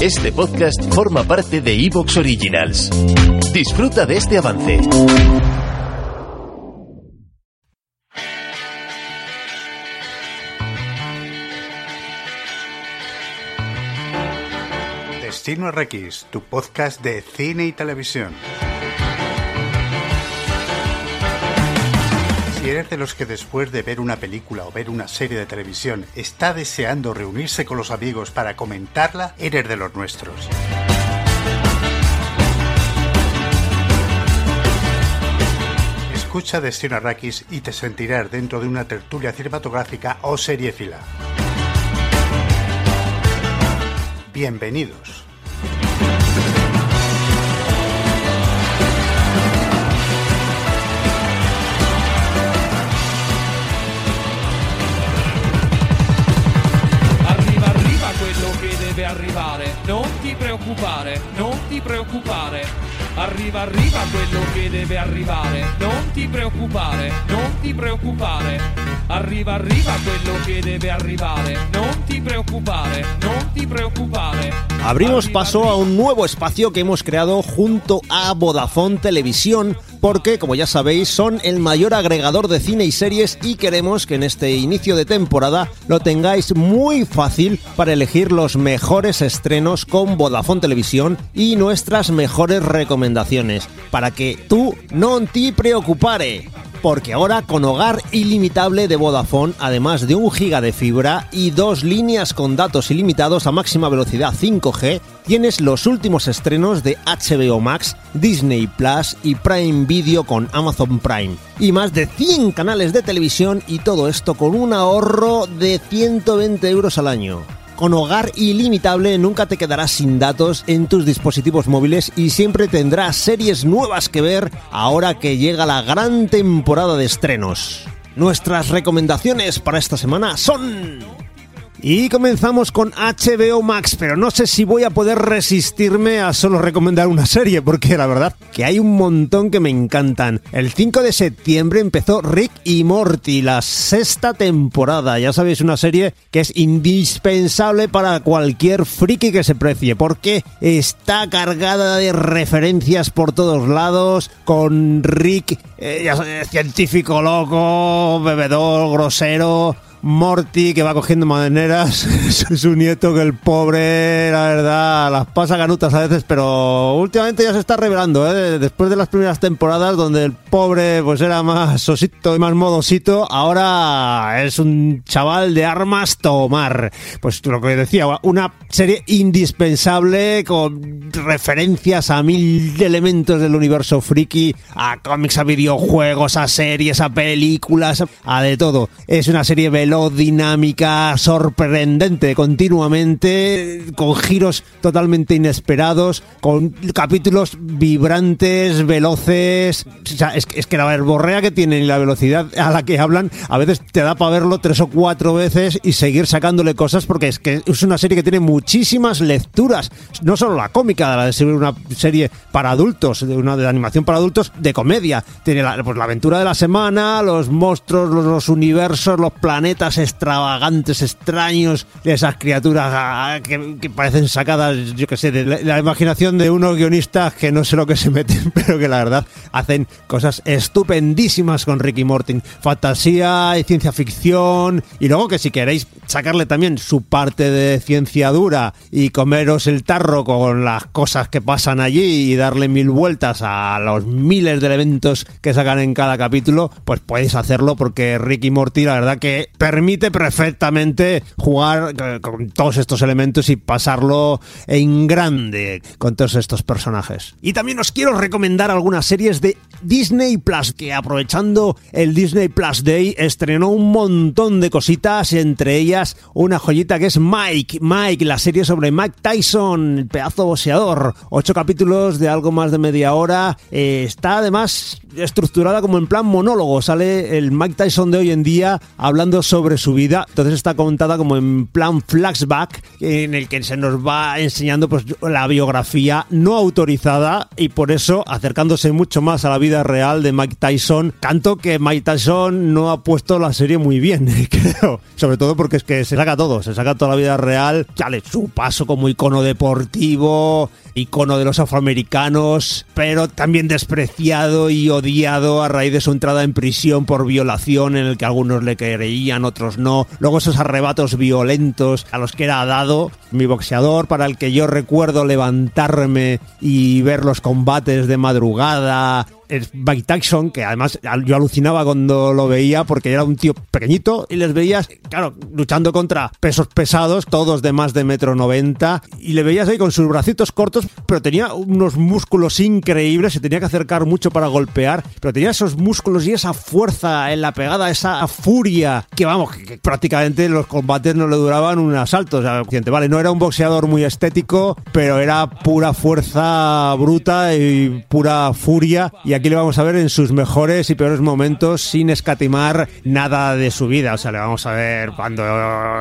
Este podcast forma parte de Evox Originals. Disfruta de este avance. Destino RX, tu podcast de cine y televisión. Si eres de los que después de ver una película o ver una serie de televisión está deseando reunirse con los amigos para comentarla, eres de los nuestros. Escucha Destino Arrakis y te sentirás dentro de una tertulia cinematográfica o seriéfila. Bienvenidos. Preoccupare. Arriva, arriva quello che deve arrivare. Non ti preoccupare, non ti preoccupare. Arriva, arriva quello che debe arrivare. Non ti preoccupare, non ti preoccupare. Abrimos paso a un nuevo espacio que hemos creado junto a Vodafone Televisión porque, como ya sabéis, son el mayor agregador de cine y series y queremos que en este inicio de temporada lo tengáis muy fácil para elegir los mejores estrenos con Vodafone Televisión y nuestras mejores recomendaciones, para que tú no te preocupare. Porque ahora con hogar ilimitable de Vodafone, además de un giga de fibra y dos líneas con datos ilimitados a máxima velocidad 5G, tienes los últimos estrenos de HBO Max, Disney Plus y Prime Video con Amazon Prime. Y más de 100 canales de televisión y todo esto con un ahorro de 120 euros al año. Con hogar ilimitable nunca te quedarás sin datos en tus dispositivos móviles y siempre tendrás series nuevas que ver ahora que llega la gran temporada de estrenos. Nuestras recomendaciones para esta semana son... Y comenzamos con HBO Max, pero no sé si voy a poder resistirme a solo recomendar una serie, porque la verdad que hay un montón que me encantan. El 5 de septiembre empezó Rick y Morty, la sexta temporada. Ya sabéis, una serie que es indispensable para cualquier friki que se precie, porque está cargada de referencias por todos lados, con Rick, eh, científico loco, bebedor, grosero Morty que va cogiendo maneras, su nieto que el pobre, la verdad, las pasa ganutas a veces, pero últimamente ya se está revelando, ¿eh? después de las primeras temporadas donde el pobre pues era más sosito y más modosito, ahora es un chaval de armas tomar. Pues lo que decía, una serie indispensable con referencias a mil elementos del universo friki, a cómics, a videojuegos, a series, a películas, a de todo. Es una serie veloz dinámica, sorprendente continuamente, con giros totalmente inesperados, con capítulos vibrantes, veloces. O sea, es, es, que la verborrea que tienen y la velocidad a la que hablan, a veces te da para verlo tres o cuatro veces y seguir sacándole cosas, porque es que es una serie que tiene muchísimas lecturas. No solo la cómica, la de ser una serie para adultos, de una de animación para adultos, de comedia. Tiene la, pues, la aventura de la semana, los monstruos, los universos, los planetas extravagantes, extraños, esas criaturas ah, que, que, parecen sacadas, yo que sé, de la, imaginación de unos guionistas que no sé lo que se meten, pero que la verdad hacen cosas estupendísimas con Ricky Morty. Fantasía y ciencia ficción. Y luego que si queréis sacarle también su parte de ciencia dura y comeros el tarro con las cosas que pasan allí y darle mil vueltas a los miles de elementos que sacan en cada capítulo, pues podéis hacerlo porque Ricky Morty, la verdad que permite perfectamente jugar eh, con todos estos elementos y pasarlo en grande con todos estos personajes. Y también os quiero recomendar algunas series de Disney Plus, que aprovechando el Disney Plus Day estrenó un montón de cositas, entre ellas una joyita que es Mike, Mike, la serie sobre Mike Tyson, el pedazo boxeador. Ocho capítulos de algo más de media hora. Eh, está además estructurada como en plan monólogo. Sale el Mike Tyson de hoy en día hablando sobre su vida. Entonces está contada como en plan flashback, en el que se nos va enseñando pues la biografía no autorizada y por eso acercándose mucho más a la vida real de Mike Tyson. Tanto que Mike Tyson no ha puesto la serie muy bien, creo. Sobre todo porque es que se saca todo, se saca toda la vida real. Chale, su paso como icono deportivo, icono de los afroamericanos, pero también despreciado y odiado a raíz de su entrada en prisión por violación, en el que algunos le creían, otros no. Luego esos arrebatos violentos a los que era dado mi boxeador, para el que yo recuerdo levantarme y ver los combates de madrugada, es Mike Tyson, que además yo alucinaba cuando lo veía porque era un tío pequeñito y les veías, claro, luchando contra pesos pesados, todos de más de metro noventa, y le veías ahí con sus bracitos cortos, pero tenía unos músculos increíbles, se tenía que acercar mucho para golpear, pero tenía esos músculos y esa fuerza en la pegada, esa furia, que vamos, que, prácticamente los combates no le duraban un asalto, o sea, vale, no era un boxeador muy estético, pero era pura fuerza bruta y pura furia, y aquí le vamos a ver en sus mejores y peores momentos sin escatimar nada de su vida. O sea, le vamos a ver cuando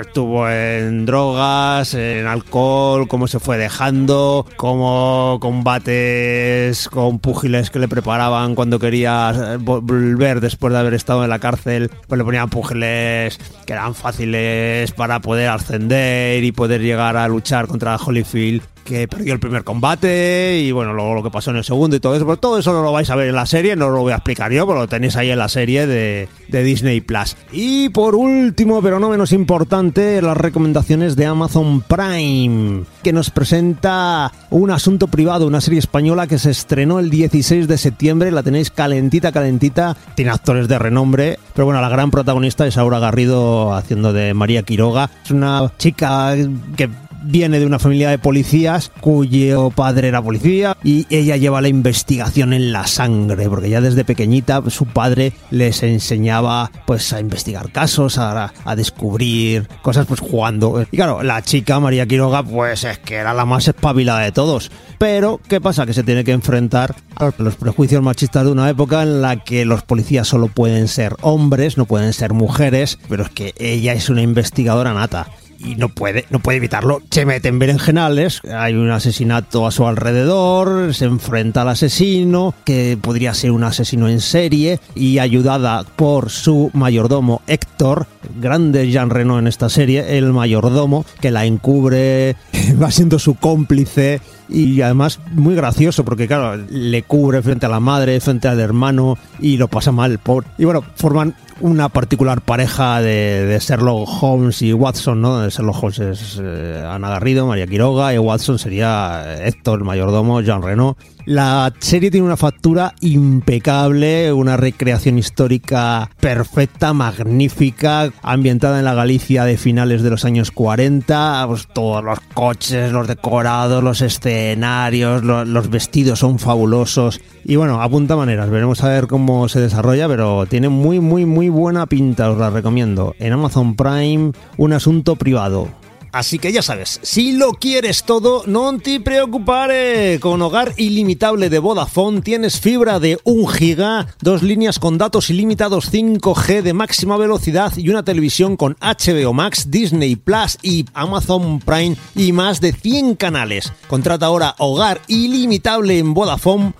estuvo en drogas, en alcohol, cómo se fue dejando, cómo combates con púgiles que le preparaban cuando quería volver después de haber estado en la cárcel, pues le ponían púgiles que eran fáciles para poder ascender y poder llegar a luchar contra Holyfield que perdió el primer combate y bueno, luego lo que pasó en el segundo y todo eso, pero todo eso no lo vais a ver en la serie, no lo voy a explicar yo, pero lo tenéis ahí en la serie de, de Disney Plus. Y por último, pero no menos importante, las recomendaciones de Amazon Prime, que nos presenta un asunto privado, una serie española que se estrenó el 16 de septiembre, la tenéis calentita, calentita, tiene actores de renombre, pero bueno, la gran protagonista es Aura Garrido haciendo de María Quiroga, es una chica que viene de una familia de policías cuyo padre era policía y ella lleva la investigación en la sangre, porque ya desde pequeñita su padre les enseñaba pues a investigar casos, a, a descubrir cosas pues jugando. Y claro, la chica María Quiroga pues es que era la más espabilada de todos. Pero, ¿qué pasa? Que se tiene que enfrentar a los prejuicios machistas de una época en la que los policías solo pueden ser hombres, no pueden ser mujeres, pero es que ella es una investigadora nata y no puede, no puede evitarlo. Se mete en berenjenales, hay un asesinato a su alrededor, se enfrenta al asesino, que podría ser un asesino en serie, y ayudada por su mayordomo Héctor, grande Jean Reno en esta serie, el mayordomo, que la encubre, va siendo su cómplice y además muy gracioso porque claro, le cubre frente a la madre, frente al hermano y lo pasa mal, por Y bueno, forman una particular pareja de, Sherlock Holmes y Watson, ¿no? Sherlock Holmes es eh, Ana Garrido, María Quiroga y Watson sería Héctor, el mayordomo, Jean Reno. La serie tiene una factura impecable, una recreación histórica perfecta, magnífica, ambientada en la Galicia de finales de los años 40, pues todos los coches, los decorados, los escenarios, los vestidos son fabulosos y bueno, apunta maneras, veremos a ver cómo se desarrolla, pero tiene muy muy muy buena pinta, os la recomiendo. En Amazon Prime, un asunto privado. Así que ya sabes, si lo quieres todo, no te preocupes. Con hogar ilimitable de Vodafone tienes fibra de 1 giga, dos líneas con datos ilimitados 5G de máxima velocidad y una televisión con HBO Max, Disney Plus y Amazon Prime y más de 100 canales. Contrata ahora hogar ilimitable en vodafone.es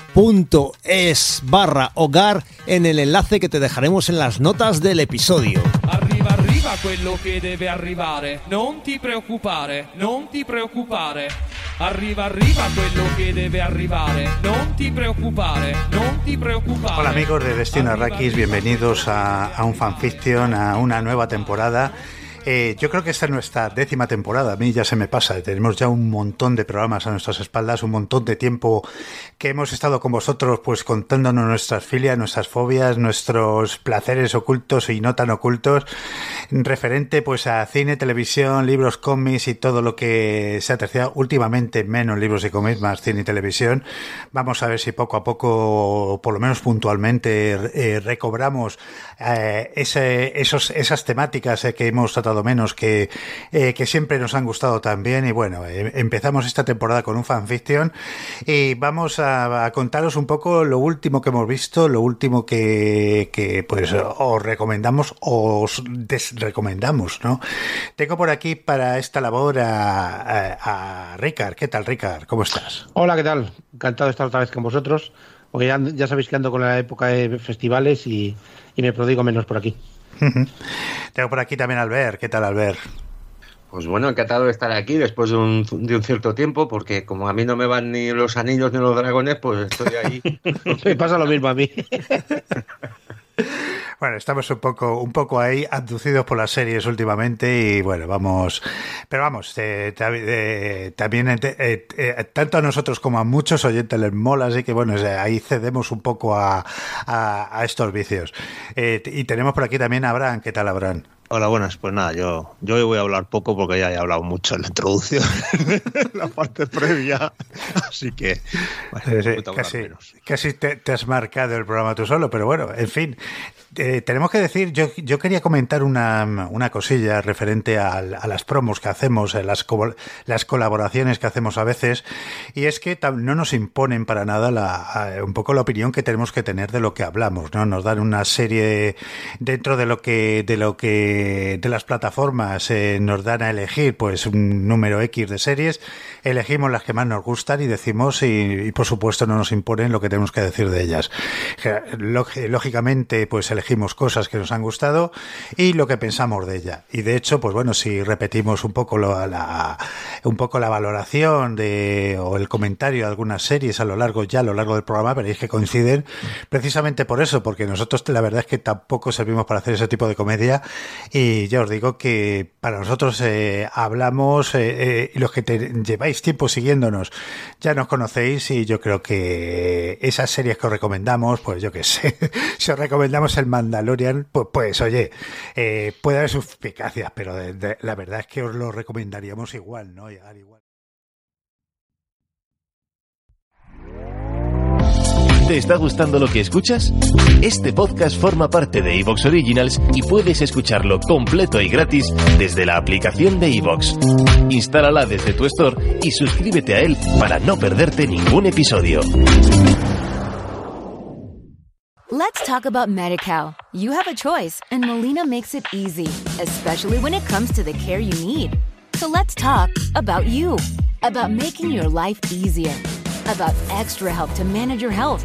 barra hogar en el enlace que te dejaremos en las notas del episodio. Arriva quello che deve arrivare. Non ti preoccupare, non ti preoccupare. Arriva, arriva quello che debe arrivare. Non ti preoccupare, non ti preoccupare. Hola amigos de Destino Arrakis, bienvenidos a, a un fanfiction, a una nueva temporada Eh, yo creo que esta es nuestra décima temporada. A mí ya se me pasa. Tenemos ya un montón de programas a nuestras espaldas, un montón de tiempo que hemos estado con vosotros, pues contándonos nuestras filias, nuestras fobias, nuestros placeres ocultos y no tan ocultos, referente pues a cine, televisión, libros, cómics y todo lo que se ha terciado últimamente, menos libros y cómics, más cine y televisión. Vamos a ver si poco a poco, por lo menos puntualmente, eh, recobramos eh, esos, esas temáticas que hemos tratado menos, que, eh, que siempre nos han gustado también. Y bueno, eh, empezamos esta temporada con un fanfiction y vamos a, contaros un poco lo último que hemos visto, lo último que, que pues os recomendamos o os desrecomendamos, ¿no? Tengo por aquí para esta labor a, a, a Ricard. ¿Qué tal, Ricard? ¿Cómo estás? Hola, ¿qué tal? Encantado de estar otra vez con vosotros. Porque ya, ya sabéis que ando con la época de festivales y, y me prodigo menos por aquí. Tengo por aquí también a Albert. ¿Qué tal, Albert? Pues bueno, encantado de estar aquí después de un, de un, cierto tiempo, porque como a mí no me van ni los anillos ni los dragones, pues estoy ahí. me pasa lo mismo a mí. Bueno, estamos un poco, un poco ahí abducidos por las series últimamente y bueno, vamos, pero vamos, eh, eh, también eh, tanto a nosotros como a muchos oyentes les mola, así que bueno, ahí cedemos un poco a, a estos vicios. y tenemos por aquí también a Abraham, ¿qué tal Abraham? Hola, buenas. Pues nada, yo, yo hoy voy a hablar poco porque ya he hablado mucho en la introducción, la parte previa. Así que, bueno, sí, casi, casi te, te, has marcado el programa tú solo, pero bueno, en fin. Eh, tenemos que decir, yo, yo quería comentar una, una cosilla referente a, a, las promos que hacemos, las, las colaboraciones que hacemos a veces, y es que no nos imponen para nada la, un poco la opinión que tenemos que tener de lo que hablamos, ¿no? Nos dan una serie dentro de lo que, de lo que de las plataformas eh, nos dan a elegir pues un número X de series, elegimos las que más nos gustan y decimos y, y por supuesto no nos imponen lo que tenemos que decir de ellas. Lógicamente, pues elegimos cosas que nos han gustado y lo que pensamos de ella. Y de hecho, pues bueno, si repetimos un poco lo, la, un poco la valoración de o el comentario de algunas series a lo largo ya a lo largo del programa, veréis que coinciden precisamente por eso, porque nosotros la verdad es que tampoco servimos para hacer ese tipo de comedia y ya os digo que para nosotros eh, hablamos eh, eh, los que te, lleváis tiempo siguiéndonos ya nos conocéis y yo creo que esas series que os recomendamos, pues yo que sé, si os recomendamos el Mandalorian, pues, pues oye, eh, puede haber sus eficacias, pero la verdad es que os lo recomendaríamos igual, ¿no? Igual. ¿Te está gustando lo que escuchas? Este podcast forma parte de Evox Originals y puedes escucharlo completo y gratis desde la aplicación de Evox. Instálala desde tu store y suscríbete a él para no perderte ningún episodio. Let's talk about MediCal. You have a choice, and Molina makes it easy, especially when it comes to the care you need. So let's talk about you, about making your life easier, about extra help to manage your health.